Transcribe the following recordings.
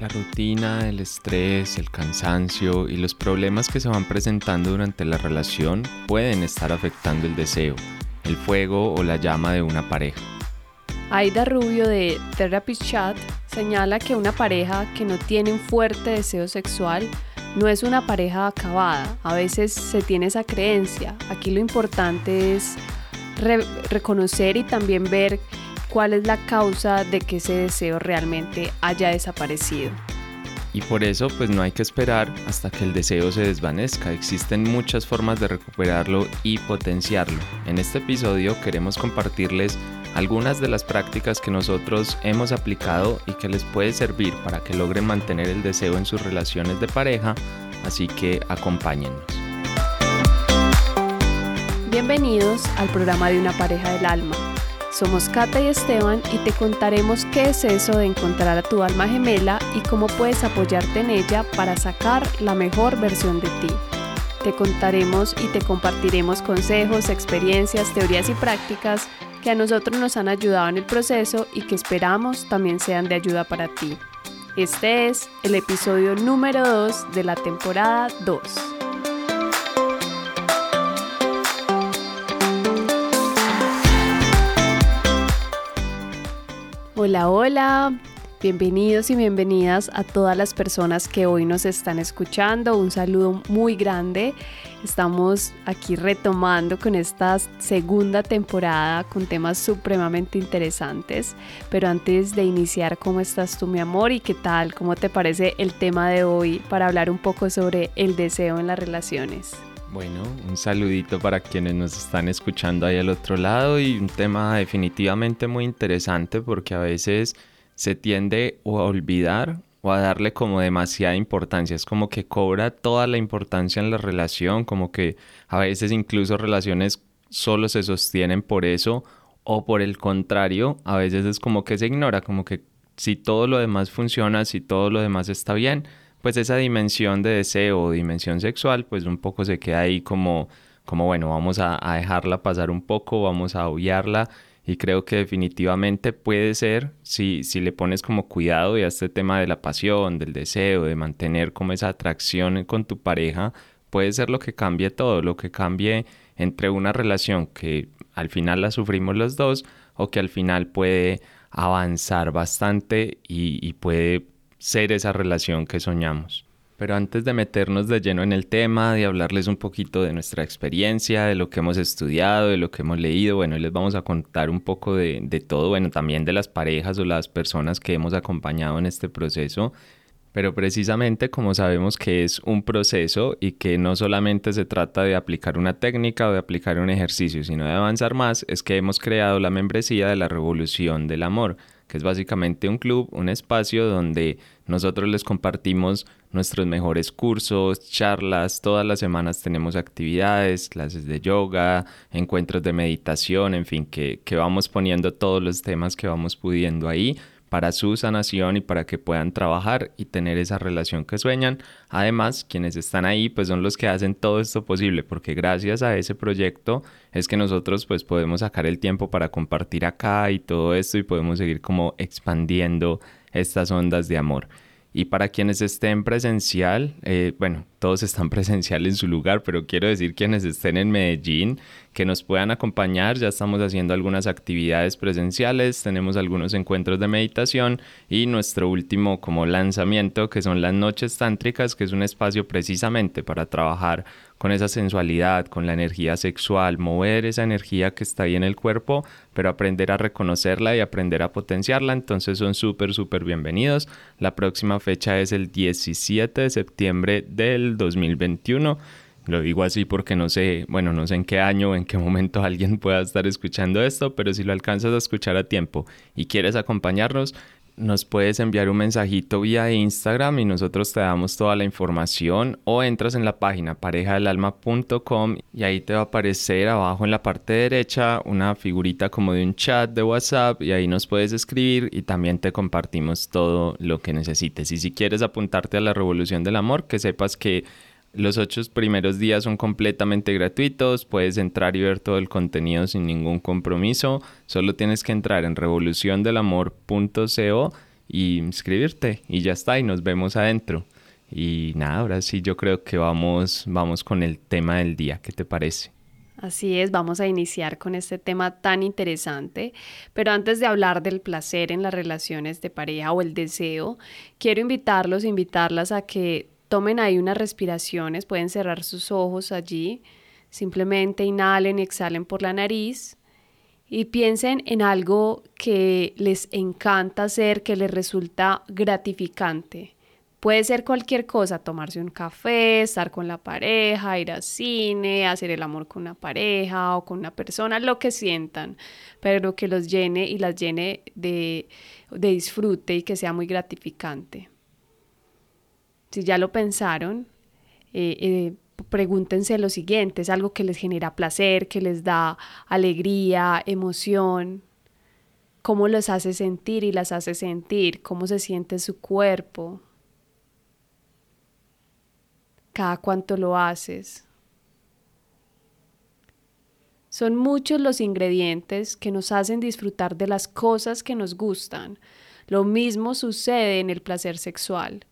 La rutina, el estrés, el cansancio y los problemas que se van presentando durante la relación pueden estar afectando el deseo, el fuego o la llama de una pareja. Aida Rubio de Therapy Chat señala que una pareja que no tiene un fuerte deseo sexual no es una pareja acabada. A veces se tiene esa creencia. Aquí lo importante es reconocer y también ver cuál es la causa de que ese deseo realmente haya desaparecido. Y por eso pues no hay que esperar hasta que el deseo se desvanezca. Existen muchas formas de recuperarlo y potenciarlo. En este episodio queremos compartirles algunas de las prácticas que nosotros hemos aplicado y que les puede servir para que logren mantener el deseo en sus relaciones de pareja, así que acompáñennos. Bienvenidos al programa de una pareja del alma somos Kata y Esteban y te contaremos qué es eso de encontrar a tu alma gemela y cómo puedes apoyarte en ella para sacar la mejor versión de ti. Te contaremos y te compartiremos consejos, experiencias, teorías y prácticas que a nosotros nos han ayudado en el proceso y que esperamos también sean de ayuda para ti. Este es el episodio número 2 de la temporada 2. Hola, hola. Bienvenidos y bienvenidas a todas las personas que hoy nos están escuchando. Un saludo muy grande. Estamos aquí retomando con esta segunda temporada con temas supremamente interesantes. Pero antes de iniciar, ¿cómo estás tú, mi amor? ¿Y qué tal? ¿Cómo te parece el tema de hoy para hablar un poco sobre el deseo en las relaciones? Bueno, un saludito para quienes nos están escuchando ahí al otro lado y un tema definitivamente muy interesante porque a veces se tiende o a olvidar o a darle como demasiada importancia. Es como que cobra toda la importancia en la relación, como que a veces incluso relaciones solo se sostienen por eso o por el contrario, a veces es como que se ignora, como que si todo lo demás funciona, si todo lo demás está bien, pues esa dimensión de deseo dimensión sexual, pues un poco se queda ahí como, como bueno, vamos a, dejarla pasar un poco, vamos a obviarla. Y creo que definitivamente puede ser, si, si le pones como cuidado y a este tema de la pasión, del deseo, de mantener como esa atracción con tu pareja, puede ser lo que cambie todo, lo que cambie entre una relación que al final la sufrimos los dos o que al final puede avanzar bastante y puede ser esa relación que soñamos. Pero antes de meternos de lleno en el tema, de hablarles un poquito de nuestra experiencia, de lo que hemos estudiado, de lo que hemos leído, bueno, les vamos a contar un poco de, de todo, bueno, también de las parejas o las personas que hemos acompañado en este proceso. Pero precisamente como sabemos que es un proceso y que no solamente se trata de aplicar una técnica o de aplicar un ejercicio, sino de avanzar más, es que hemos creado la membresía de la Revolución del Amor que es básicamente un club, un espacio donde nosotros les compartimos nuestros mejores cursos, charlas, todas las semanas tenemos actividades, clases de yoga, encuentros de meditación, en fin, que, que vamos poniendo todos los temas que vamos pudiendo ahí para su sanación y para que puedan trabajar y tener esa relación que sueñan. Además, quienes están ahí pues son los que hacen todo esto posible porque gracias a ese proyecto es que nosotros pues podemos sacar el tiempo para compartir acá y todo esto y podemos seguir como expandiendo estas ondas de amor. Y para quienes estén presencial, eh, bueno, todos están presencial en su lugar, pero quiero decir quienes estén en Medellín, que nos puedan acompañar. Ya estamos haciendo algunas actividades presenciales, tenemos algunos encuentros de meditación y nuestro último como lanzamiento, que son las noches tántricas, que es un espacio precisamente para trabajar con esa sensualidad, con la energía sexual, mover esa energía que está ahí en el cuerpo, pero aprender a reconocerla y aprender a potenciarla. Entonces son súper, súper bienvenidos. La próxima fecha es el 17 de septiembre del 2021. Lo digo así porque no sé, bueno, no sé en qué año o en qué momento alguien pueda estar escuchando esto, pero si lo alcanzas a escuchar a tiempo y quieres acompañarnos, nos puedes enviar un mensajito vía Instagram y nosotros te damos toda la información o entras en la página parejadelalma.com y ahí te va a aparecer abajo en la parte derecha una figurita como de un chat de WhatsApp y ahí nos puedes escribir y también te compartimos todo lo que necesites. Y si quieres apuntarte a la revolución del amor, que sepas que los ocho primeros días son completamente gratuitos, puedes entrar y ver todo el contenido sin ningún compromiso, solo tienes que entrar en revoluciondelamor.co y inscribirte y ya está y nos vemos adentro. Y nada, ahora sí yo creo que vamos, vamos con el tema del día, ¿qué te parece? Así es, vamos a iniciar con este tema tan interesante, pero antes de hablar del placer en las relaciones de pareja o el deseo, quiero invitarlos, invitarlas a que tomen ahí unas respiraciones, pueden cerrar sus ojos allí, simplemente inhalen y exhalen por la nariz y piensen en algo que les encanta hacer, que les resulta gratificante. Puede ser cualquier cosa, tomarse un café, estar con la pareja, ir al cine, hacer el amor con una pareja o con una persona, lo que sientan, pero que los llene y las llene de, disfrute y que sea muy gratificante. Si ya lo pensaron, eh, eh, pregúntense lo siguiente, es algo que les genera placer, que les da alegría, emoción, cómo los hace sentir y las hace sentir, cómo se siente su cuerpo, cada cuánto lo haces. Son muchos los ingredientes que nos hacen disfrutar de las cosas que nos gustan. Lo mismo sucede en el placer sexual.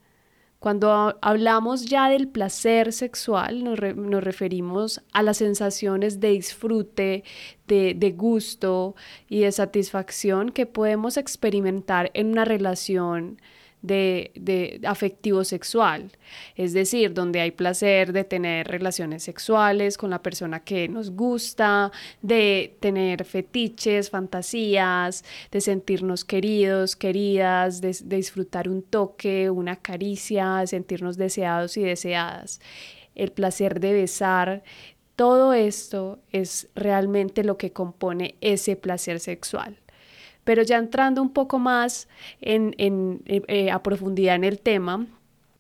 Cuando hablamos ya del placer sexual, nos, referimos a las sensaciones de disfrute, de, de, gusto y de satisfacción que podemos experimentar en una relación de, de, afectivo sexual, es decir, donde hay placer de tener relaciones sexuales con la persona que nos gusta, de tener fetiches, fantasías, de sentirnos queridos, queridas, de, de disfrutar un toque, una caricia, de sentirnos deseados y deseadas. El placer de besar, todo esto es realmente lo que compone ese placer sexual. Pero ya entrando un poco más en, eh, a profundidad en el tema,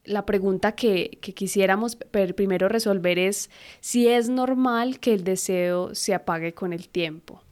la pregunta que, que, quisiéramos primero resolver es si es normal que el deseo se apague con el tiempo.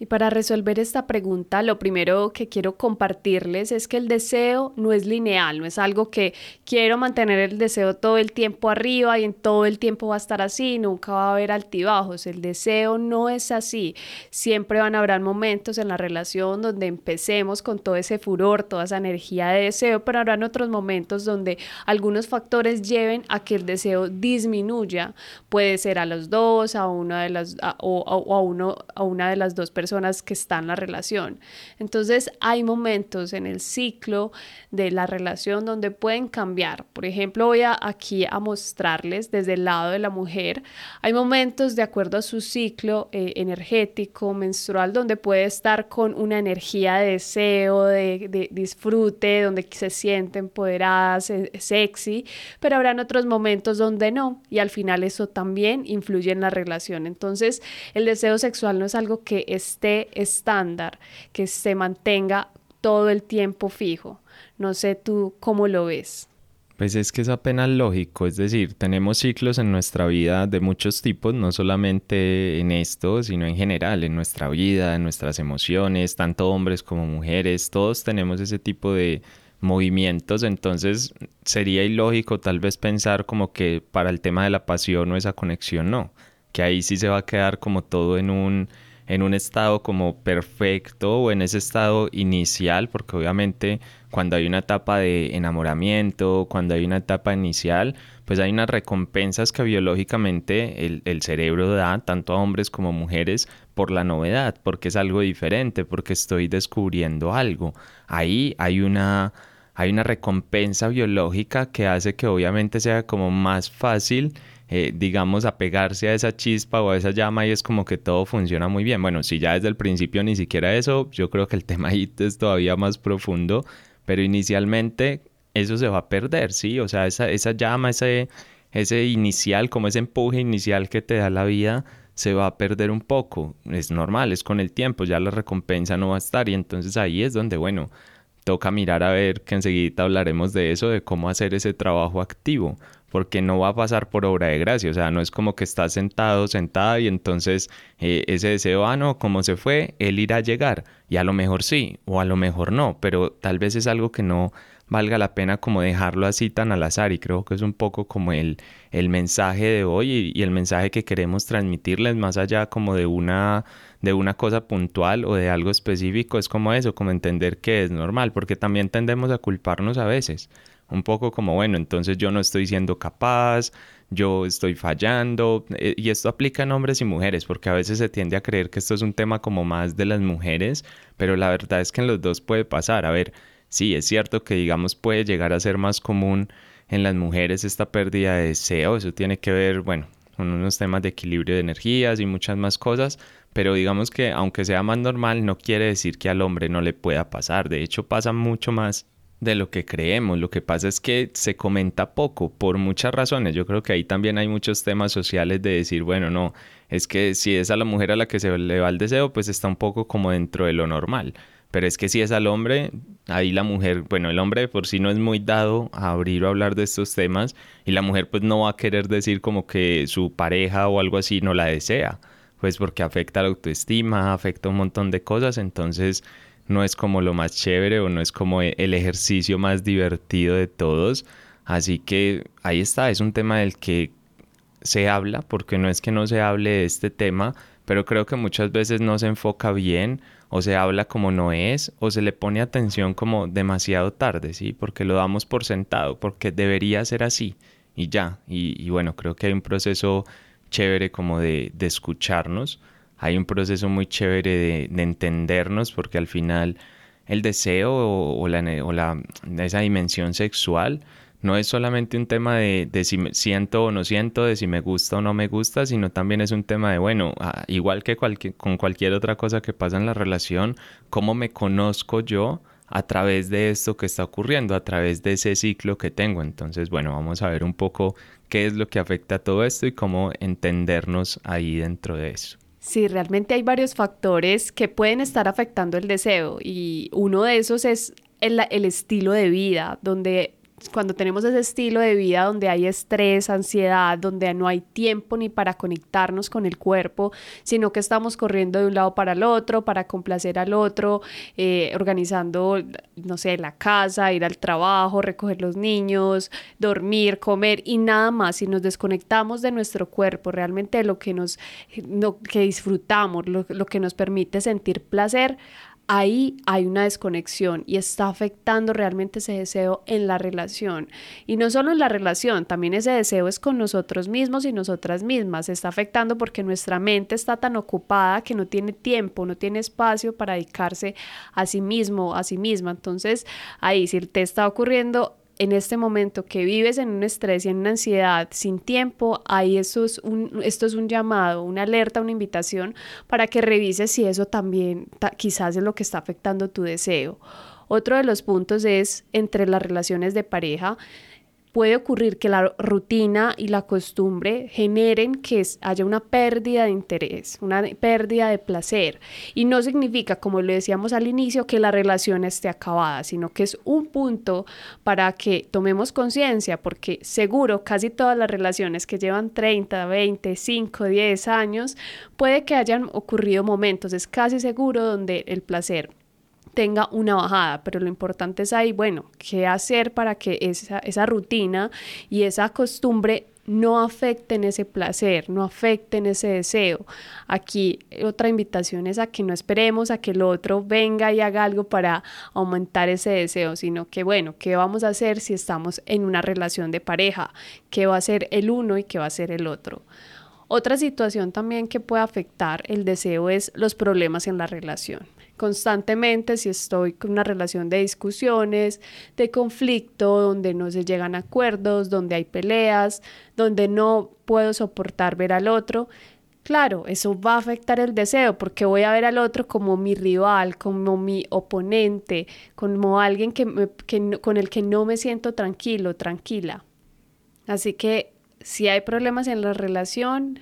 Y para resolver esta pregunta, lo primero que quiero compartirles es que el deseo no es lineal, no es algo que quiero mantener el deseo todo el tiempo arriba y en todo el tiempo va a estar así, nunca va a haber altibajos. El deseo no es así. Siempre van a haber momentos en la relación donde empecemos con todo ese furor, toda esa energía de deseo, pero habrán otros momentos donde algunos factores lleven a que el deseo disminuya. Puede ser a los dos, a una de las o, a uno a una de las dos personas que están en la relación. Entonces hay momentos en el ciclo de la relación donde pueden cambiar. Por ejemplo, voy a, aquí a mostrarles desde el lado de la mujer. Hay momentos de acuerdo a su ciclo eh, energético, menstrual, donde puede estar con una energía de deseo, de, de disfrute, donde se siente empoderada, sexy, pero habrán otros momentos donde no. Y al final eso también influye en la relación. Entonces, el deseo sexual no es algo que es esté estándar, que se mantenga todo el tiempo fijo. No sé tú cómo lo ves. Pues es que es apenas lógico, es decir, tenemos ciclos en nuestra vida de muchos tipos, no solamente en esto, sino en general, en nuestra vida, en nuestras emociones, tanto hombres como mujeres, todos tenemos ese tipo de movimientos, entonces sería ilógico tal vez pensar como que para el tema de la pasión o esa conexión no, que ahí sí se va a quedar como todo en un en un estado como perfecto o en ese estado inicial, porque obviamente cuando hay una etapa de enamoramiento, cuando hay una etapa inicial, pues hay unas recompensas que biológicamente el, el cerebro da, tanto a hombres como mujeres, por la novedad, porque es algo diferente, porque estoy descubriendo algo. Ahí hay una hay una recompensa biológica que hace que obviamente sea como más fácil eh, digamos, apegarse a esa chispa o a esa llama y es como que todo funciona muy bien. Bueno, si ya desde el principio ni siquiera eso, yo creo que el tema ahí es todavía más profundo, pero inicialmente eso se va a perder, ¿sí? O sea, esa, esa llama, ese, ese inicial, como ese empuje inicial que te da la vida, se va a perder un poco. Es normal, es con el tiempo, ya la recompensa no va a estar y entonces ahí es donde, bueno, toca mirar a ver que enseguida hablaremos de eso, de cómo hacer ese trabajo activo, porque no va a pasar por obra de gracia, o sea, no es como que estás sentado, sentada y entonces eh, ese deseo, ah, no, como se fue, él irá a llegar, y a lo mejor sí, o a lo mejor no, pero tal vez es algo que no valga la pena como dejarlo así tan al azar y creo que es un poco como el, el mensaje de hoy y, el mensaje que queremos transmitirles más allá como de una de una cosa puntual o de algo específico es como eso, como entender que es normal, porque también tendemos a culparnos a veces, un poco como bueno, entonces yo no estoy siendo capaz, yo estoy fallando, eh, y esto aplica en hombres y mujeres, porque a veces se tiende a creer que esto es un tema como más de las mujeres, pero la verdad es que en los dos puede pasar, a ver, sí, es cierto que digamos puede llegar a ser más común en las mujeres esta pérdida de deseo, eso tiene que ver, bueno, con unos temas de equilibrio de energías y muchas más cosas, pero digamos que aunque sea más normal no quiere decir que al hombre no le pueda pasar, de hecho pasa mucho más de lo que creemos. Lo que pasa es que se comenta poco por muchas razones. Yo creo que ahí también hay muchos temas sociales de decir, bueno, no, es que si es a la mujer a la que se le va el deseo, pues está un poco como dentro de lo normal. Pero es que si es al hombre, ahí la mujer, bueno, el hombre por sí no es muy dado a abrir o hablar de estos temas y la mujer pues no va a querer decir como que su pareja o algo así no la desea, pues porque afecta la autoestima, afecta un montón de cosas, entonces no es como lo más chévere o no es como el ejercicio más divertido de todos. Así que ahí está, es un tema del que se habla, porque no es que no se hable de este tema, pero creo que muchas veces no se enfoca bien o se habla como no es o se le pone atención como demasiado tarde, ¿sí? Porque lo damos por sentado, porque debería ser así y ya. Y, bueno, creo que hay un proceso chévere como de, de escucharnos, hay un proceso muy chévere de, de, entendernos porque al final el deseo o, o, la, o la, esa dimensión sexual no es solamente un tema de, de, si siento o no siento, de si me gusta o no me gusta, sino también es un tema de, bueno, ah, igual que con cualquier otra cosa que pasa en la relación, cómo me conozco yo a través de esto que está ocurriendo, a través de ese ciclo que tengo. Entonces, bueno, vamos a ver un poco qué es lo que afecta a todo esto y cómo entendernos ahí dentro de eso. Sí, realmente hay varios factores que pueden estar afectando el deseo y uno de esos es el estilo de vida, donde cuando tenemos ese estilo de vida donde hay estrés, ansiedad, donde no hay tiempo ni para conectarnos con el cuerpo, sino que estamos corriendo de un lado para el otro, para complacer al otro, eh, organizando, no sé, la casa, ir al trabajo, recoger los niños, dormir, comer y nada más. Si nos desconectamos de nuestro cuerpo, realmente lo que nos, que disfrutamos, lo, lo que nos permite sentir placer, ahí hay una desconexión y está afectando realmente ese deseo en la relación. Y no solo en la relación, también ese deseo es con nosotros mismos y nosotras mismas. Se está afectando porque nuestra mente está tan ocupada que no tiene tiempo, no tiene espacio para dedicarse a sí mismo, a sí misma. Entonces, ahí si te está ocurriendo en este momento que vives en un estrés y en una ansiedad sin tiempo, ahí eso es un, esto es un llamado, una alerta, una invitación para que revises si eso también quizás es lo que está afectando tu deseo. Otro de los puntos es entre las relaciones de pareja, puede ocurrir que la rutina y la costumbre generen que haya una pérdida de interés, una pérdida de placer. Y no significa, como lo decíamos al inicio, que la relación esté acabada, sino que es un punto para que tomemos conciencia, porque seguro casi todas las relaciones que llevan 30, 20, 5, 10 años, puede que hayan ocurrido momentos, es casi seguro, donde el placer tenga una bajada, pero lo importante es ahí, bueno, qué hacer para que esa, esa rutina y esa costumbre no afecten ese placer, no afecten ese deseo. Aquí otra invitación es a que no esperemos a que el otro venga y haga algo para aumentar ese deseo, sino que bueno, ¿qué vamos a hacer si estamos en una relación de pareja? ¿Qué va a ser el uno y qué va a ser el otro? Otra situación también que puede afectar el deseo es los problemas en la relación constantemente si estoy con una relación de discusiones, de conflicto, donde no se llegan acuerdos, donde hay peleas, donde no puedo soportar ver al otro. Claro, eso va a afectar el deseo porque voy a ver al otro como mi rival, como mi oponente, como alguien que, con el que no me siento tranquilo, tranquila. Así que si hay problemas en la relación,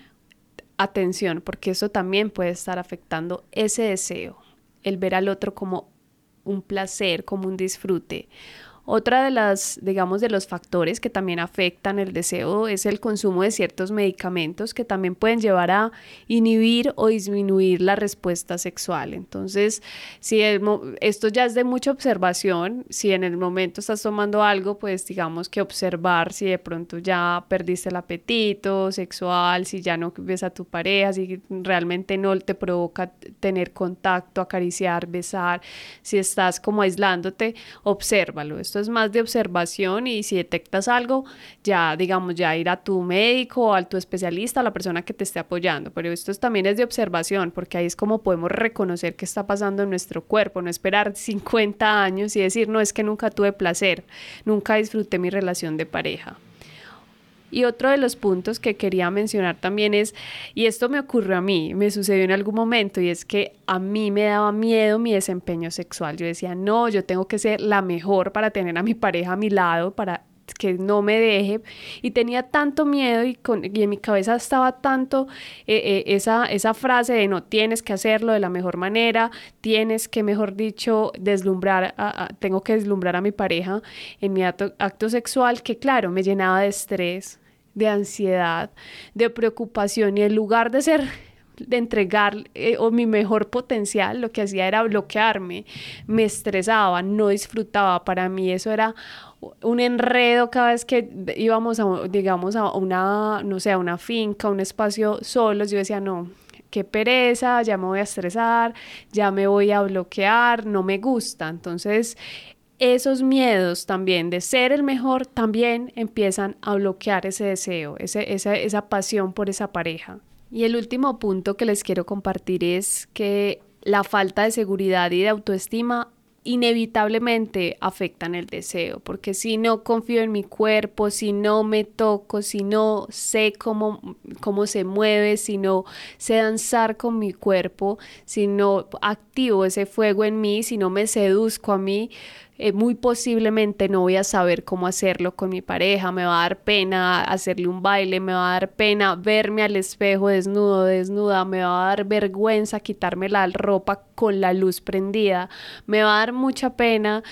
atención, porque eso también puede estar afectando ese deseo el ver al otro como un placer, como un disfrute. Otra de las, digamos, de los factores que también afectan el deseo es el consumo de ciertos medicamentos que también pueden llevar a inhibir o disminuir la respuesta sexual. Entonces, si esto ya es de mucha observación, si en el momento estás tomando algo, pues digamos que observar si de pronto ya perdiste el apetito sexual, si ya no ves a tu pareja, si realmente no te provoca tener contacto, acariciar, besar, si estás como aislándote, obsérvalo. Esto es más de observación y si detectas algo, ya digamos, ya ir a tu médico, a tu especialista, a la persona que te esté apoyando. Pero esto también es de observación, porque ahí es como podemos reconocer qué está pasando en nuestro cuerpo, no esperar 50 años y decir, no, es que nunca tuve placer, nunca disfruté mi relación de pareja. Y otro de los puntos que quería mencionar también es, y esto me ocurrió a mí, me sucedió en algún momento, y es que a mí me daba miedo mi desempeño sexual. Yo decía, no, yo tengo que ser la mejor para tener a mi pareja a mi lado, para que no me deje y tenía tanto miedo y, con, y en mi cabeza estaba tanto eh, eh, esa, esa frase de no tienes que hacerlo de la mejor manera, tienes que, mejor dicho, deslumbrar, tengo que deslumbrar a mi pareja en mi acto, acto sexual que claro, me llenaba de estrés, de ansiedad, de preocupación y en lugar de ser de entregar eh, o mi mejor potencial, lo que hacía era bloquearme, me estresaba, no disfrutaba. Para mí eso era un enredo cada vez que íbamos a, digamos, a una, no sé, a una finca, un espacio solos. Yo decía, no, qué pereza, ya me voy a estresar, ya me voy a bloquear, no me gusta. Entonces, esos miedos también de ser el mejor también empiezan a bloquear ese deseo, ese, esa, esa pasión por esa pareja. Y el último punto que les quiero compartir es que la falta de seguridad y de autoestima inevitablemente afectan el deseo, porque si no confío en mi cuerpo, si no me toco, si no sé cómo, cómo se mueve, si no sé danzar con mi cuerpo, si no activo ese fuego en mí, si no me seduzco a mí, eh, muy posiblemente no voy a saber cómo hacerlo con mi pareja, me va a dar pena hacerle un baile, me va a dar pena verme al espejo desnudo, desnuda, me va a dar vergüenza quitarme la ropa con la luz prendida, me va a dar mucha pena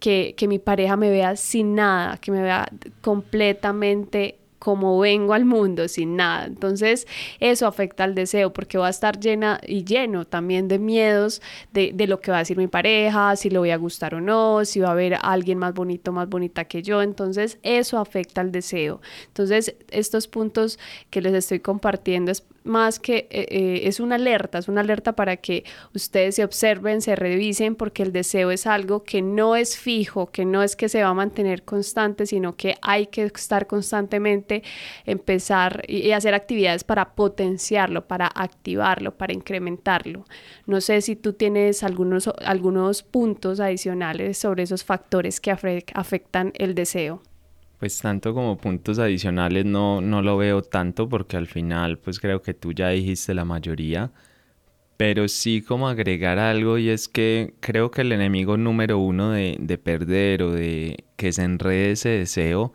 que, que mi pareja me vea sin nada, que me vea completamente como vengo al mundo sin nada. Entonces eso afecta al deseo porque va a estar llena y lleno también de miedos de, de, lo que va a decir mi pareja, si le voy a gustar o no, si va a haber alguien más bonito, más bonita que yo. Entonces eso afecta al deseo. Entonces estos puntos que les estoy compartiendo es más que eh, eh, es una alerta, es una alerta para que ustedes se observen, se revisen, porque el deseo es algo que no es fijo, que no es que se va a mantener constante, sino que hay que estar constantemente, empezar y, hacer actividades para potenciarlo, para activarlo, para incrementarlo. No sé si tú tienes algunos, algunos puntos adicionales sobre esos factores que afectan el deseo. Pues tanto como puntos adicionales no, no lo veo tanto porque al final pues creo que tú ya dijiste la mayoría. Pero sí como agregar algo y es que creo que el enemigo número uno de, de perder o de que se enrede ese deseo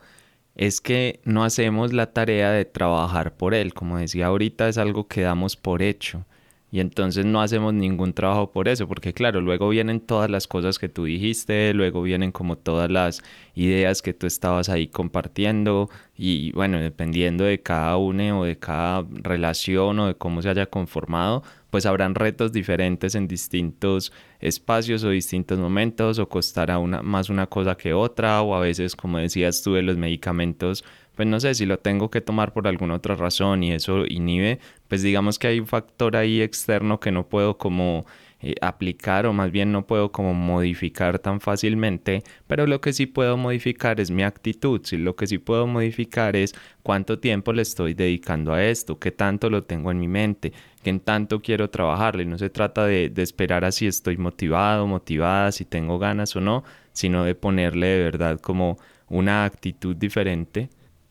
es que no hacemos la tarea de trabajar por él. Como decía ahorita es algo que damos por hecho. Y entonces no hacemos ningún trabajo por eso, porque claro, luego vienen todas las cosas que tú dijiste, luego vienen como todas las ideas que tú estabas ahí compartiendo y bueno, dependiendo de cada uno o de cada relación o de cómo se haya conformado, pues habrán retos diferentes en distintos espacios o distintos momentos o costará una, más una cosa que otra o a veces, como decías tú, de los medicamentos pues no sé si lo tengo que tomar por alguna otra razón y eso inhibe, pues digamos que hay un factor ahí externo que no puedo como eh, aplicar o más bien no puedo como modificar tan fácilmente, pero lo que sí puedo modificar es mi actitud, si lo que sí puedo modificar es cuánto tiempo le estoy dedicando a esto, qué tanto lo tengo en mi mente, qué tanto quiero trabajarle, no se trata de, de esperar a si estoy motivado, motivada, si tengo ganas o no, sino de ponerle de verdad como una actitud diferente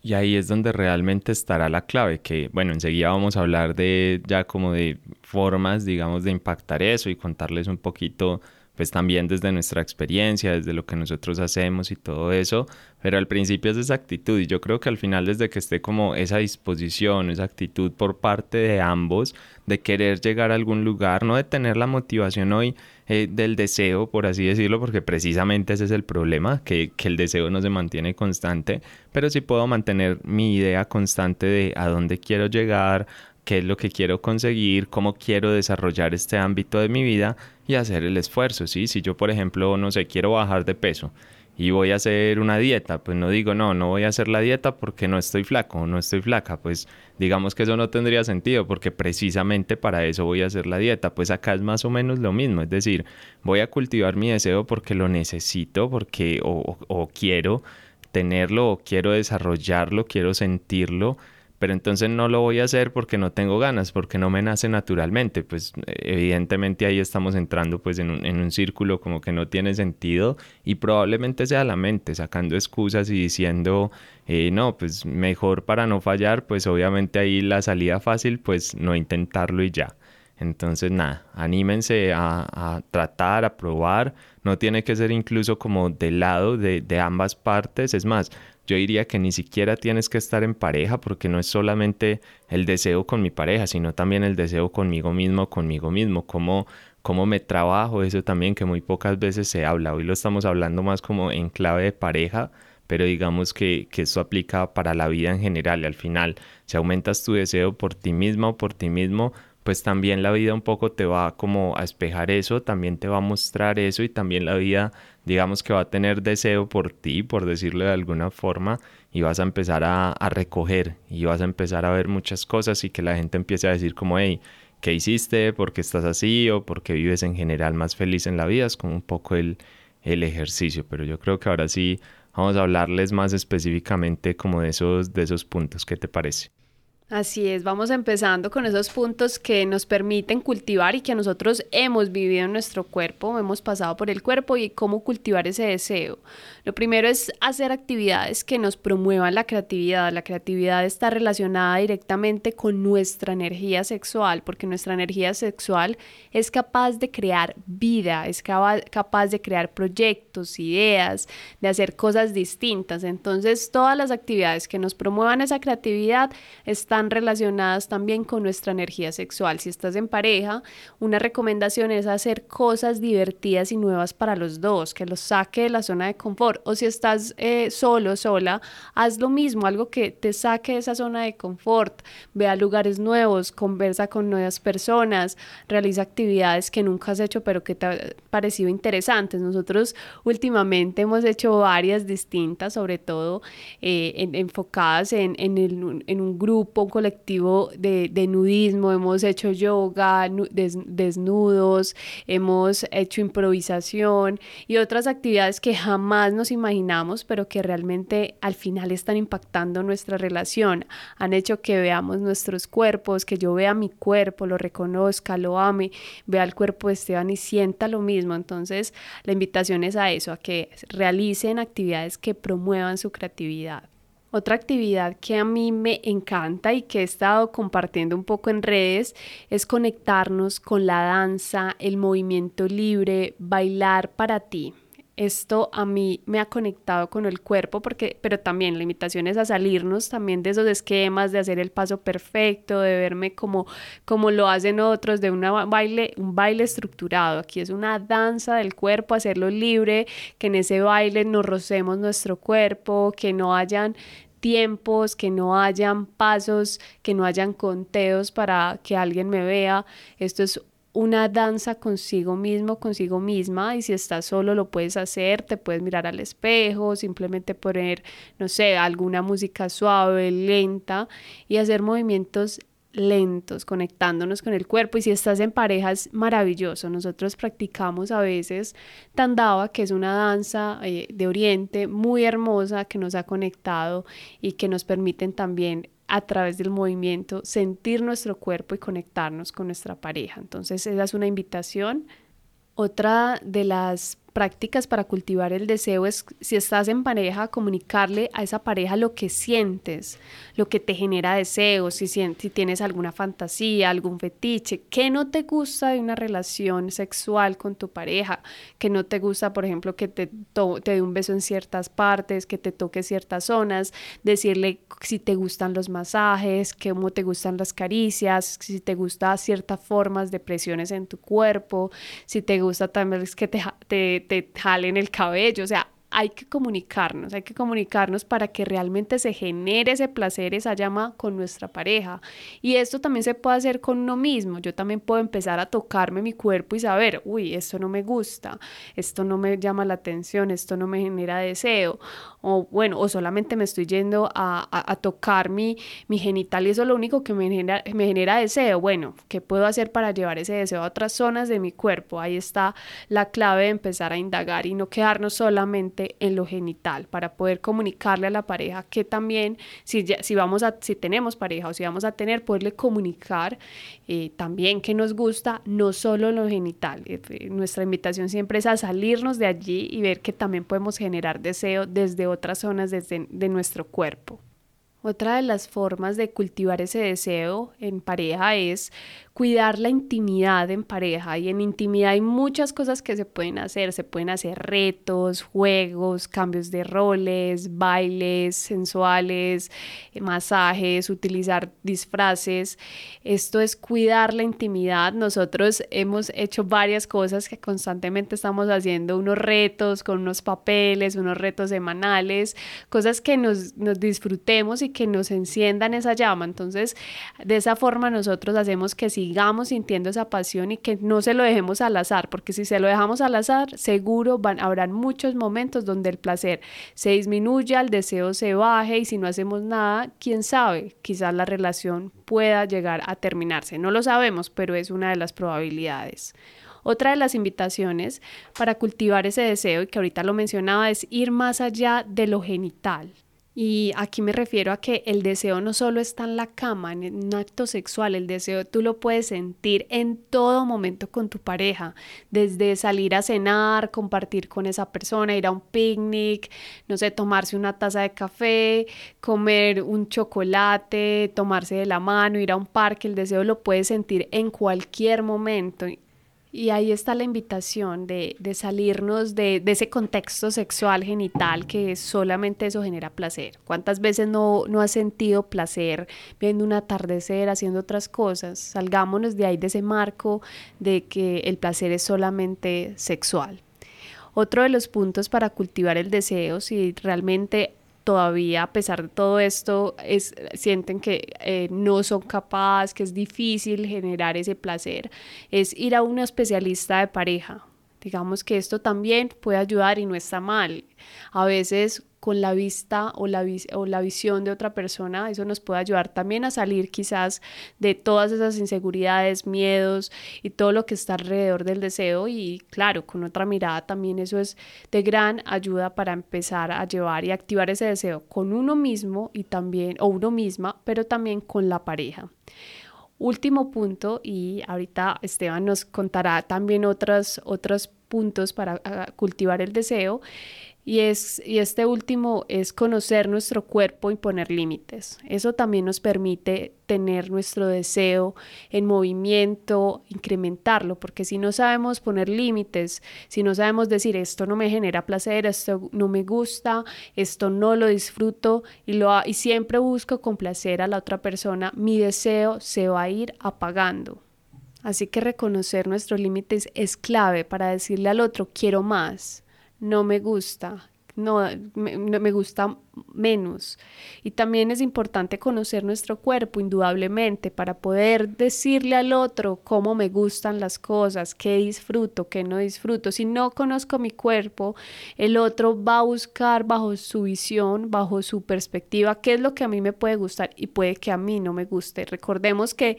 y ahí es donde realmente estará la clave, que bueno, enseguida vamos a hablar de ya como de formas, digamos, de impactar eso y contarles un poquito, pues también desde nuestra experiencia, desde lo que nosotros hacemos y todo eso, pero al principio es esa actitud y yo creo que al final desde que esté como esa disposición, esa actitud por parte de ambos de querer llegar a algún lugar, no de tener la motivación hoy eh, del deseo, por así decirlo, porque precisamente ese es el problema, que, que el deseo no se mantiene constante, pero sí puedo mantener mi idea constante de a dónde quiero llegar, qué es lo que quiero conseguir, cómo quiero desarrollar este ámbito de mi vida y hacer el esfuerzo, ¿sí? Si yo, por ejemplo, no sé, quiero bajar de peso y voy a hacer una dieta, pues no digo, no, no voy a hacer la dieta porque no estoy flaco, no estoy flaca, pues digamos que eso no tendría sentido porque precisamente para eso voy a hacer la dieta, pues acá es más o menos lo mismo, es decir, voy a cultivar mi deseo porque lo necesito, porque o, o quiero tenerlo, o quiero desarrollarlo, quiero sentirlo, pero entonces no lo voy a hacer porque no tengo ganas, porque no me nace naturalmente, pues evidentemente ahí estamos entrando pues en un, en un círculo como que no tiene sentido y probablemente sea la mente sacando excusas y diciendo, eh, no, pues mejor para no fallar, pues obviamente ahí la salida fácil, pues no intentarlo y ya. Entonces, nada, anímense a, a, tratar, a probar. No tiene que ser incluso como del lado de, de ambas partes. Es más, yo diría que ni siquiera tienes que estar en pareja porque no es solamente el deseo con mi pareja, sino también el deseo conmigo mismo, conmigo mismo, cómo, cómo me trabajo, eso también que muy pocas veces se habla. Hoy lo estamos hablando más como en clave de pareja, pero digamos que, que esto aplica para la vida en general y al final, si aumentas tu deseo por ti misma o por ti mismo, pues también la vida un poco te va como a espejar eso, también te va a mostrar eso y también la vida digamos que va a tener deseo por ti, por decirlo de alguna forma, y vas a empezar a, recoger y vas a empezar a ver muchas cosas y que la gente empiece a decir como, hey, ¿qué hiciste? ¿Por qué estás así? ¿O por qué vives en general más feliz en la vida? Es como un poco el, el ejercicio, pero yo creo que ahora sí vamos a hablarles más específicamente como de esos, de esos puntos. ¿Qué te parece? Así es, vamos empezando con esos puntos que nos permiten cultivar y que nosotros hemos vivido en nuestro cuerpo, hemos pasado por el cuerpo y cómo cultivar ese deseo. Lo primero es hacer actividades que nos promuevan la creatividad. La creatividad está relacionada directamente con nuestra energía sexual, porque nuestra energía sexual es capaz de crear vida, es capaz de crear proyectos, ideas, de hacer cosas distintas. Entonces, todas las actividades que nos promuevan esa creatividad están relacionadas también con nuestra energía sexual. Si estás en pareja, una recomendación es hacer cosas divertidas y nuevas para los dos, que los saque de la zona de confort. O si estás eh, solo, sola, haz lo mismo, algo que te saque de esa zona de confort. Ve a lugares nuevos, conversa con nuevas personas, realiza actividades que nunca has hecho pero que te han parecido interesantes. Nosotros últimamente hemos hecho varias distintas, sobre todo eh, enfocadas en, en un grupo colectivo de, nudismo, hemos hecho yoga, desnudos, hemos hecho improvisación y otras actividades que jamás nos imaginamos, pero que realmente al final están impactando nuestra relación. Han hecho que veamos nuestros cuerpos, que yo vea mi cuerpo, lo reconozca, lo ame, vea el cuerpo de Esteban y sienta lo mismo. Entonces, la invitación es a eso, a que realicen actividades que promuevan su creatividad. Otra actividad que a mí me encanta y que he estado compartiendo un poco en redes es conectarnos con la danza, el movimiento libre, bailar para ti. Esto a mí me ha conectado con el cuerpo, porque, pero también la invitación es a salirnos también de esos esquemas, de hacer el paso perfecto, de verme como, como lo hacen otros, de una baile, un baile estructurado. Aquí es una danza del cuerpo, hacerlo libre, que en ese baile nos rocemos nuestro cuerpo, que no hayan tiempos, que no hayan pasos, que no hayan conteos para que alguien me vea. Esto es una danza consigo mismo, consigo misma, y si estás solo lo puedes hacer, te puedes mirar al espejo, simplemente poner, no sé, alguna música suave, lenta, y hacer movimientos lentos, conectándonos con el cuerpo. Y si estás en pareja es maravilloso. Nosotros practicamos a veces Tandava, que es una danza eh, de Oriente muy hermosa que nos ha conectado y que nos permiten también a través del movimiento sentir nuestro cuerpo y conectarnos con nuestra pareja. Entonces esa es una invitación. Otra de las prácticas para cultivar el deseo es, si estás en pareja, comunicarle a esa pareja lo que sientes, lo que te genera deseo, si, si tienes alguna fantasía, algún fetiche, qué no te gusta de una relación sexual con tu pareja, que no te gusta, por ejemplo, que te, te dé un beso en ciertas partes, que te toque ciertas zonas, decirle si te gustan los masajes, cómo te gustan las caricias, si te gustan ciertas formas de presiones en tu cuerpo, si te gusta también que te, te, te jalen el cabello, o sea, hay que comunicarnos, hay que comunicarnos para que realmente se genere ese placer, esa llama con nuestra pareja. Y esto también se puede hacer con uno mismo. Yo también puedo empezar a tocarme mi cuerpo y saber, uy, esto no me gusta, esto no me llama la atención, esto no me genera deseo. O bueno, o solamente me estoy yendo a, a, tocar mi, mi genital y eso es lo único que me genera, me genera deseo. Bueno, ¿qué puedo hacer para llevar ese deseo a otras zonas de mi cuerpo? Ahí está la clave de empezar a indagar y no quedarnos solamente en lo genital para poder comunicarle a la pareja que también si, si vamos a si tenemos pareja o si vamos a tener poderle comunicar eh, también que nos gusta no solo lo genital. Eh, nuestra invitación siempre es a salirnos de allí y ver que también podemos generar deseo desde otras zonas desde, de nuestro cuerpo otra de las formas de cultivar ese deseo en pareja es cuidar la intimidad en pareja y en intimidad hay muchas cosas que se pueden hacer, se pueden hacer retos, juegos, cambios de roles, bailes sensuales, eh, masajes, utilizar disfraces. Esto es cuidar la intimidad. Nosotros hemos hecho varias cosas que constantemente estamos haciendo, unos retos con unos papeles, unos retos semanales, cosas que nos, nos disfrutemos y que nos enciendan esa llama. Entonces, de esa forma nosotros hacemos que si sigamos sintiendo esa pasión y que no se lo dejemos al azar, porque si se lo dejamos al azar, seguro van, habrán muchos momentos donde el placer se disminuya, el deseo se baje y si no hacemos nada, quién sabe, quizás la relación pueda llegar a terminarse. No lo sabemos, pero es una de las probabilidades. Otra de las invitaciones para cultivar ese deseo, y que ahorita lo mencionaba, es ir más allá de lo genital. Y aquí me refiero a que el deseo no solo está en la cama, en un acto sexual, el deseo tú lo puedes sentir en todo momento con tu pareja, desde salir a cenar, compartir con esa persona, ir a un picnic, no sé, tomarse una taza de café, comer un chocolate, tomarse de la mano, ir a un parque, el deseo lo puedes sentir en cualquier momento y ahí está la invitación de, salirnos de, ese contexto sexual genital que solamente eso genera placer. ¿Cuántas veces no, no has sentido placer viendo un atardecer, haciendo otras cosas? Salgámonos de ahí, de ese marco de que el placer es solamente sexual. Otro de los puntos para cultivar el deseo, si realmente todavía a pesar de todo esto es, sienten que eh, no son capaces, que es difícil generar ese placer, es ir a un especialista de pareja. Digamos que esto también puede ayudar y no está mal. A veces con la vista o la, o la visión de otra persona, eso nos puede ayudar también a salir quizás de todas esas inseguridades, miedos y todo lo que está alrededor del deseo y claro, con otra mirada también eso es de gran ayuda para empezar a llevar y activar ese deseo con uno mismo y también, o uno misma, pero también con la pareja. Último punto, y ahorita Esteban nos contará también otros, otros puntos para ah, cultivar el deseo, y, es, y este último es conocer nuestro cuerpo y poner límites. Eso también nos permite tener nuestro deseo en movimiento, incrementarlo, porque si no sabemos poner límites, si no sabemos decir esto no me genera placer, esto no me gusta, esto no lo disfruto y, lo, y siempre busco complacer a la otra persona, mi deseo se va a ir apagando. Así que reconocer nuestros límites es clave para decirle al otro quiero más no me gusta, no me, me, gusta menos. Y también es importante conocer nuestro cuerpo, indudablemente, para poder decirle al otro cómo me gustan las cosas, qué disfruto, qué no disfruto. Si no conozco mi cuerpo, el otro va a buscar bajo su visión, bajo su perspectiva, qué es lo que a mí me puede gustar y puede que a mí no me guste. Recordemos que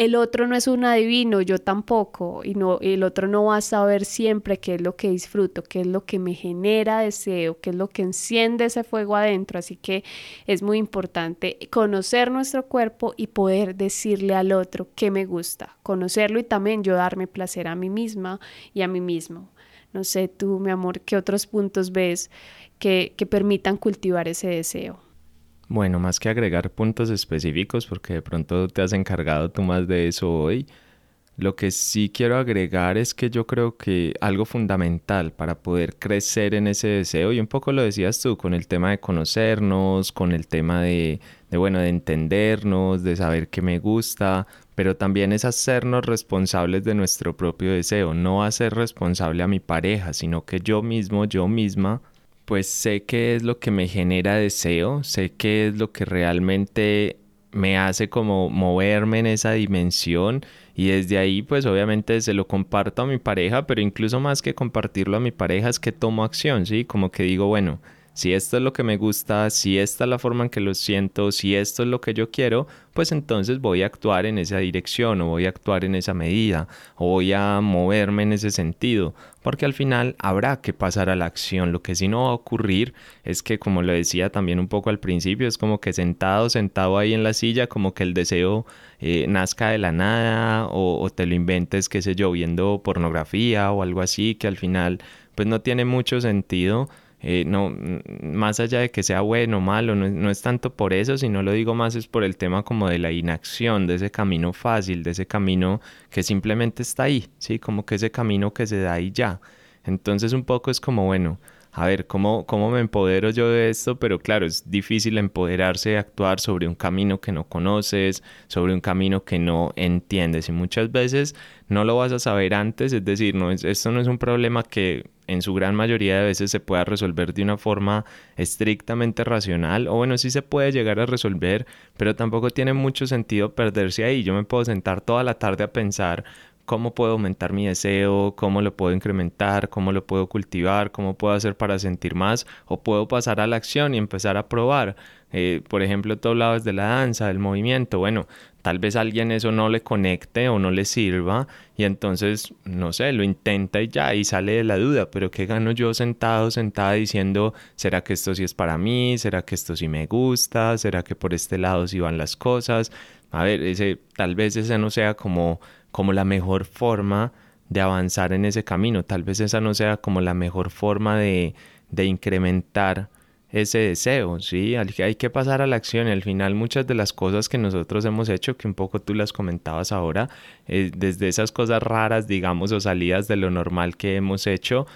el otro no es un adivino, yo tampoco, y no, el otro no va a saber siempre qué es lo que disfruto, qué es lo que me genera deseo, qué es lo que enciende ese fuego adentro, así que es muy importante conocer nuestro cuerpo y poder decirle al otro qué me gusta, conocerlo y también yo darme placer a mí misma y a mí mismo. No sé, tú, mi amor, ¿qué otros puntos ves que, que permitan cultivar ese deseo? Bueno, más que agregar puntos específicos, porque de pronto te has encargado tú más de eso hoy, lo que sí quiero agregar es que yo creo que algo fundamental para poder crecer en ese deseo, y un poco lo decías tú, con el tema de conocernos, con el tema de, de bueno, de entendernos, de saber qué me gusta, pero también es hacernos responsables de nuestro propio deseo, no hacer responsable a mi pareja, sino que yo mismo, yo misma, pues sé qué es lo que me genera deseo, sé qué es lo que realmente me hace como moverme en esa dimensión y desde ahí pues obviamente se lo comparto a mi pareja, pero incluso más que compartirlo a mi pareja es que tomo acción, ¿sí? Como que digo, bueno, si esto es lo que me gusta, si esta es la forma en que lo siento, si esto es lo que yo quiero, pues entonces voy a actuar en esa dirección o voy a actuar en esa medida o voy a moverme en ese sentido, porque al final habrá que pasar a la acción. Lo que sí no va a ocurrir es que, como lo decía también un poco al principio, es como que sentado, sentado ahí en la silla, como que el deseo eh, nazca de la nada o, o te lo inventes, qué sé yo, viendo pornografía o algo así, que al final pues no tiene mucho sentido eh, no, más allá de que sea bueno o malo, no, es tanto por eso, sino lo digo más es por el tema como de la inacción, de ese camino fácil, de ese camino que simplemente está ahí, ¿sí? Como que ese camino que se da ahí ya. Entonces un poco es como, bueno, a ver, ¿cómo, ¿cómo me empodero yo de esto? Pero claro, es difícil empoderarse y actuar sobre un camino que no conoces, sobre un camino que no entiendes y muchas veces no lo vas a saber antes, es decir, no es, esto no es un problema que en su gran mayoría de veces se pueda resolver de una forma estrictamente racional, o bueno, sí se puede llegar a resolver, pero tampoco tiene mucho sentido perderse ahí. Yo me puedo sentar toda la tarde a pensar cómo puedo aumentar mi deseo, cómo lo puedo incrementar, cómo lo puedo cultivar, cómo puedo hacer para sentir más, o puedo pasar a la acción y empezar a probar. Eh, por ejemplo, tú hablabas de la danza, del movimiento. Bueno, tal vez a alguien eso no le conecte o no le sirva y entonces, no sé, lo intenta y ya, y sale de la duda, pero ¿qué gano yo sentado, sentada diciendo, ¿será que esto sí es para mí? ¿Será que esto sí me gusta? ¿Será que por este lado sí van las cosas? A ver, ese, tal vez esa no sea como, como la mejor forma de avanzar en ese camino, tal vez esa no sea como la mejor forma de, de incrementar ese deseo, ¿sí? Hay que pasar a la acción. Y al final muchas de las cosas que nosotros hemos hecho, que un poco tú las comentabas ahora, eh, desde esas cosas raras, digamos, o salidas de lo normal que hemos hecho,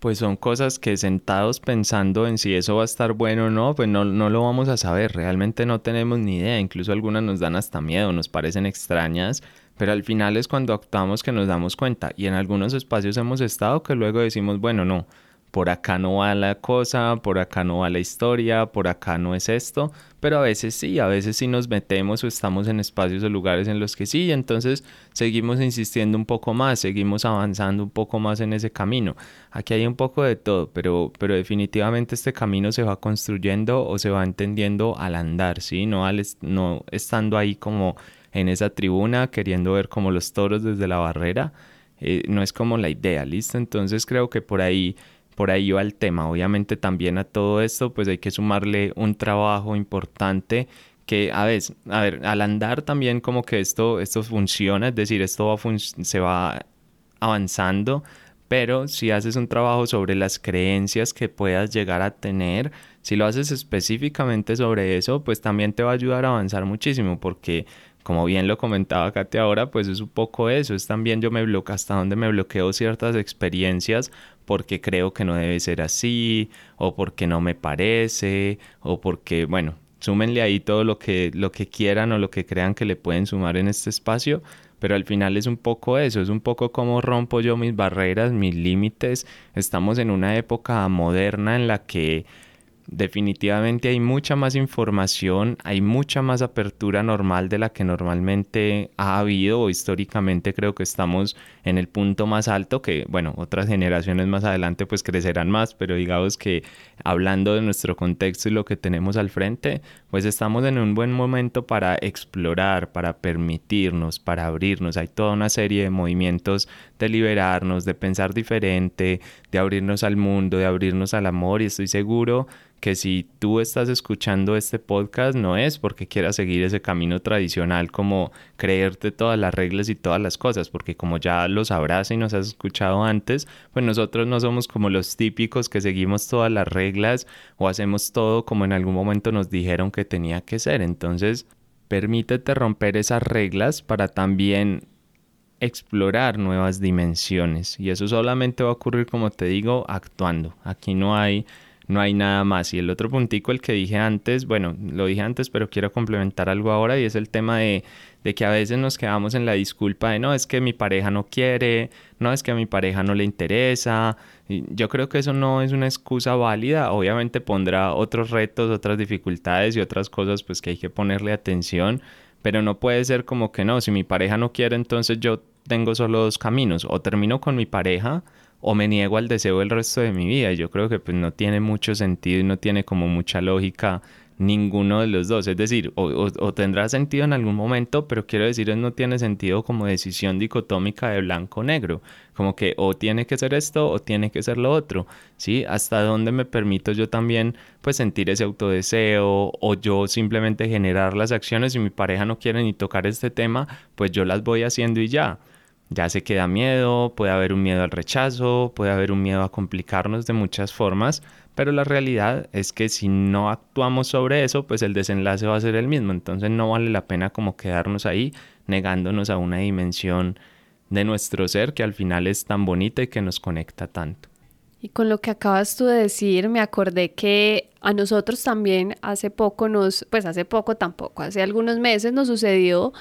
pues son cosas que sentados pensando en si eso va a estar bueno o no, pues no, no lo vamos a saber, realmente no tenemos ni idea, incluso algunas nos dan hasta miedo, nos parecen extrañas, pero al final es cuando actuamos que nos damos cuenta y en algunos espacios hemos estado que luego decimos, bueno, no por acá no va la cosa, por acá no va la historia, por acá no es esto, pero a veces sí, a veces sí nos metemos o estamos en espacios o lugares en los que sí, entonces seguimos insistiendo un poco más, seguimos avanzando un poco más en ese camino. Aquí hay un poco de todo, pero, pero definitivamente este camino se va construyendo o se va entendiendo al andar, ¿sí? No, al, no estando ahí como en esa tribuna queriendo ver como los toros desde la barrera, eh, no es como la idea, ¿listo? Entonces creo que por ahí por ahí va el tema. Obviamente también a todo esto pues hay que sumarle un trabajo importante que a veces, a ver, al andar también como que esto, esto funciona, es decir, esto va se va avanzando, pero si haces un trabajo sobre las creencias que puedas llegar a tener, si lo haces específicamente sobre eso, pues también te va a ayudar a avanzar muchísimo porque como bien lo comentaba Katy ahora, pues es un poco eso, es también yo me bloqueo hasta donde me bloqueo ciertas experiencias porque creo que no debe ser así, o porque no me parece, o porque, bueno, súmenle ahí todo lo que, lo que quieran o lo que crean que le pueden sumar en este espacio, pero al final es un poco eso, es un poco como rompo yo mis barreras, mis límites. Estamos en una época moderna en la que definitivamente hay mucha más información, hay mucha más apertura normal de la que normalmente ha habido o históricamente creo que estamos en el punto más alto que bueno, otras generaciones más adelante pues crecerán más, pero digamos que hablando de nuestro contexto y lo que tenemos al frente, pues estamos en un buen momento para explorar, para permitirnos, para abrirnos, hay toda una serie de movimientos de liberarnos, de pensar diferente, de abrirnos al mundo, de abrirnos al amor y estoy seguro que si tú estás escuchando este podcast no es porque quieras seguir ese camino tradicional como creerte todas las reglas y todas las cosas, porque como ya lo sabrás y nos has escuchado antes, pues nosotros no somos como los típicos que seguimos todas las reglas o hacemos todo como en algún momento nos dijeron que tenía que ser. Entonces, permítete romper esas reglas para también explorar nuevas dimensiones y eso solamente va a ocurrir como te digo actuando aquí no hay no hay nada más. Y el otro puntico, el que dije antes, bueno, lo dije antes, pero quiero complementar algo ahora y es el tema de, de que a veces nos quedamos en la disculpa de no, es que mi pareja no quiere, no, es que a mi pareja no le interesa. Yo creo que eso no es una excusa válida, obviamente pondrá otros retos, otras dificultades y otras cosas pues que hay que ponerle atención, pero no puede ser como que no, si mi pareja no quiere, entonces yo tengo solo dos caminos, o termino con mi pareja, o me niego al deseo el resto de mi vida. Yo creo que pues no tiene mucho sentido y no tiene como mucha lógica ninguno de los dos. Es decir, o, tendrá sentido en algún momento, pero quiero decir, no tiene sentido como decisión dicotómica de blanco-negro. Como que o tiene que ser esto o tiene que ser lo otro. ¿Sí? Hasta dónde me permito yo también pues sentir ese autodeseo o yo simplemente generar las acciones. Si mi pareja no quiere ni tocar este tema, pues yo las voy haciendo y ya ya se queda miedo, puede haber un miedo al rechazo, puede haber un miedo a complicarnos de muchas formas, pero la realidad es que si no actuamos sobre eso, pues el desenlace va a ser el mismo, entonces no vale la pena como quedarnos ahí negándonos a una dimensión de nuestro ser que al final es tan bonita y que nos conecta tanto. Y con lo que acabas tú de decir, me acordé que a nosotros también hace poco nos, pues hace poco tampoco, hace algunos meses nos sucedió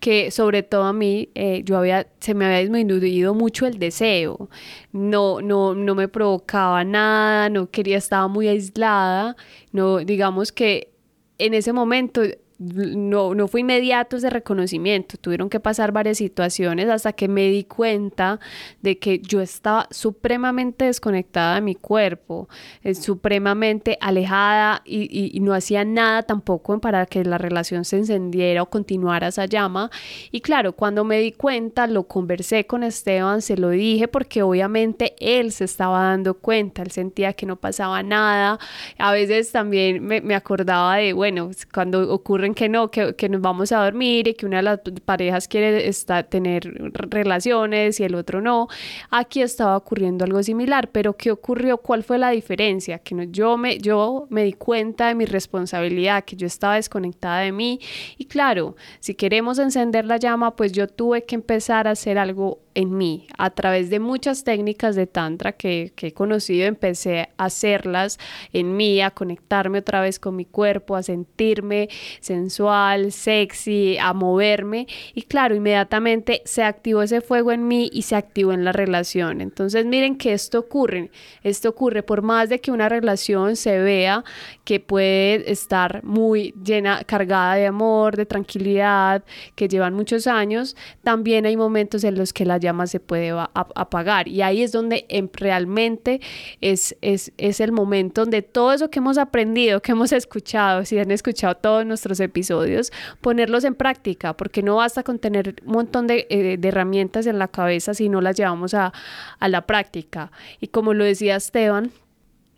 que sobre todo a mí eh, yo había, se me había disminuido mucho el deseo, no, no, no me provocaba nada, no quería, estaba muy aislada, no, digamos que en ese momento no, no fue inmediato ese reconocimiento, tuvieron que pasar varias situaciones hasta que me di cuenta de que yo estaba supremamente desconectada de mi cuerpo, eh, supremamente alejada y, no hacía nada tampoco para que la relación se encendiera o continuara esa llama. Y claro, cuando me di cuenta, lo conversé con Esteban, se lo dije porque obviamente él se estaba dando cuenta, él sentía que no pasaba nada. A veces también me, me acordaba de, bueno, cuando ocurre que no, que, que, nos vamos a dormir y que una de las parejas quiere estar, tener relaciones y el otro no. Aquí estaba ocurriendo algo similar, pero ¿qué ocurrió? ¿Cuál fue la diferencia? Que no, yo, me, yo me di cuenta de mi responsabilidad, que yo estaba desconectada de mí y claro, si queremos encender la llama, pues yo tuve que empezar a hacer algo en mí. A través de muchas técnicas de Tantra que, he conocido, empecé a hacerlas en mí, a conectarme otra vez con mi cuerpo, a sentirme sensual, sexy, a moverme. Y claro, inmediatamente se activó ese fuego en mí y se activó en la relación. Entonces miren que esto ocurre. Esto ocurre por más de que una relación se vea que puede estar muy llena, cargada de amor, de tranquilidad, que llevan muchos años, también hay momentos en los que la llama se puede apagar. Y ahí es donde em, realmente es, es, es el momento donde todo eso que hemos aprendido, que hemos escuchado, si han escuchado todos nuestros episodios, ponerlos en práctica, porque no basta con tener un montón de, eh, de herramientas en la cabeza si no las llevamos a, a la práctica. Y como lo decía Esteban,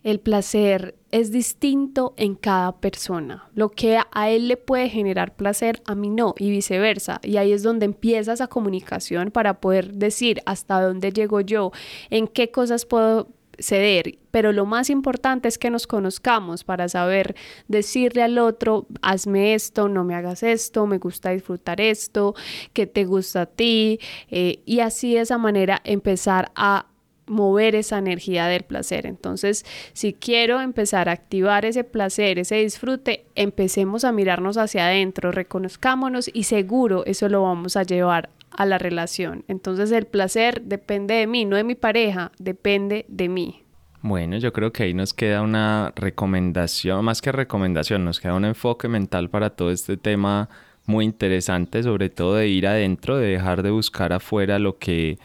el placer es distinto en cada persona. Lo que a él le puede generar placer, a mí no, y viceversa. Y ahí es donde empieza esa comunicación para poder decir hasta dónde llego yo, en qué cosas puedo ceder. Pero lo más importante es que nos conozcamos para saber decirle al otro, hazme esto, no me hagas esto, me gusta disfrutar esto, que te gusta a ti. Eh, y así de esa manera empezar a mover esa energía del placer. Entonces, si quiero empezar a activar ese placer, ese disfrute, empecemos a mirarnos hacia adentro, reconozcámonos y seguro eso lo vamos a llevar a la relación. Entonces, el placer depende de mí, no de mi pareja, depende de mí. Bueno, yo creo que ahí nos queda una recomendación, más que recomendación, nos queda un enfoque mental para todo este tema muy interesante, sobre todo de ir adentro, de dejar de buscar afuera lo que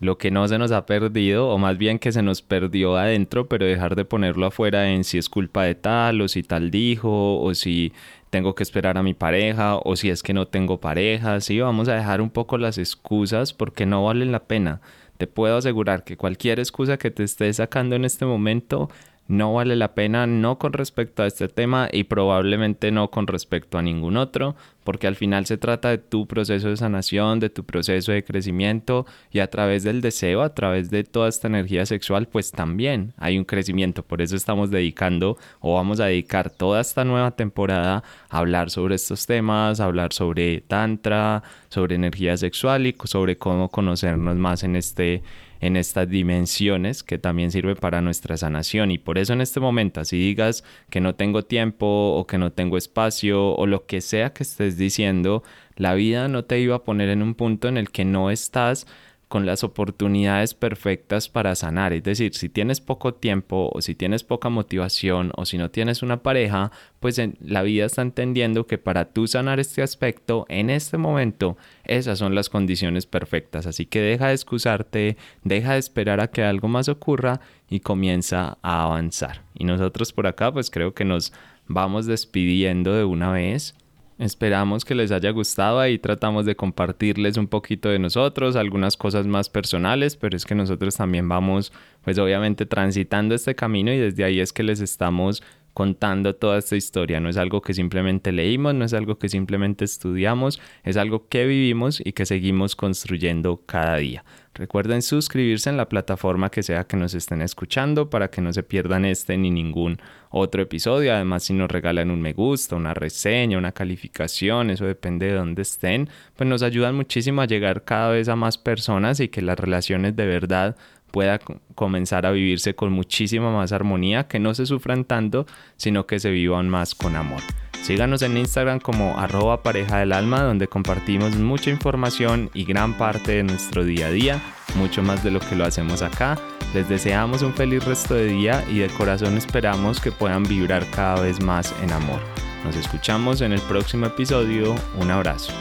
lo que no se nos ha perdido, o más bien que se nos perdió adentro, pero dejar de ponerlo afuera en si es culpa de tal, o si tal dijo, o si tengo que esperar a mi pareja, o si es que no tengo pareja, sí, vamos a dejar un poco las excusas porque no valen la pena. Te puedo asegurar que cualquier excusa que te estés sacando en este momento no vale la pena, no con respecto a este tema y probablemente no con respecto a ningún otro, porque al final se trata de tu proceso de sanación, de tu proceso de crecimiento y a través del deseo, a través de toda esta energía sexual, pues también hay un crecimiento. Por eso estamos dedicando o vamos a dedicar toda esta nueva temporada a hablar sobre estos temas, hablar sobre tantra, sobre energía sexual y sobre cómo conocernos más en este en estas dimensiones que también sirve para nuestra sanación. Y por eso en este momento, así digas que no tengo tiempo o que no tengo espacio o lo que sea que estés diciendo, la vida no te iba a poner en un punto en el que no estás con las oportunidades perfectas para sanar. Es decir, si tienes poco tiempo o si tienes poca motivación o si no tienes una pareja, pues la vida está entendiendo que para tú sanar este aspecto en este momento, esas son las condiciones perfectas. Así que deja de excusarte, deja de esperar a que algo más ocurra y comienza a avanzar. Y nosotros por acá, pues creo que nos vamos despidiendo de una vez. Esperamos que les haya gustado. Ahí tratamos de compartirles un poquito de nosotros, algunas cosas más personales, pero es que nosotros también vamos, pues obviamente transitando este camino y desde ahí es que les estamos contando toda esta historia. No es algo que simplemente leímos, no es algo que simplemente estudiamos, es algo que vivimos y que seguimos construyendo cada día. Recuerden suscribirse en la plataforma que sea que nos estén escuchando para que no se pierdan este ni ningún otro episodio. Además, si nos regalan un me gusta, una reseña, una calificación, eso depende de dónde estén, pues nos ayudan muchísimo a llegar cada vez a más personas y que las relaciones de verdad pueda comenzar a vivirse con muchísima más armonía, que no se sufran tanto, sino que se vivan más con amor. Síganos en Instagram como arroba pareja del alma, donde compartimos mucha información y gran parte de nuestro día a día, mucho más de lo que lo hacemos acá. Les deseamos un feliz resto de día y de corazón esperamos que puedan vibrar cada vez más en amor. Nos escuchamos en el próximo episodio. Un abrazo.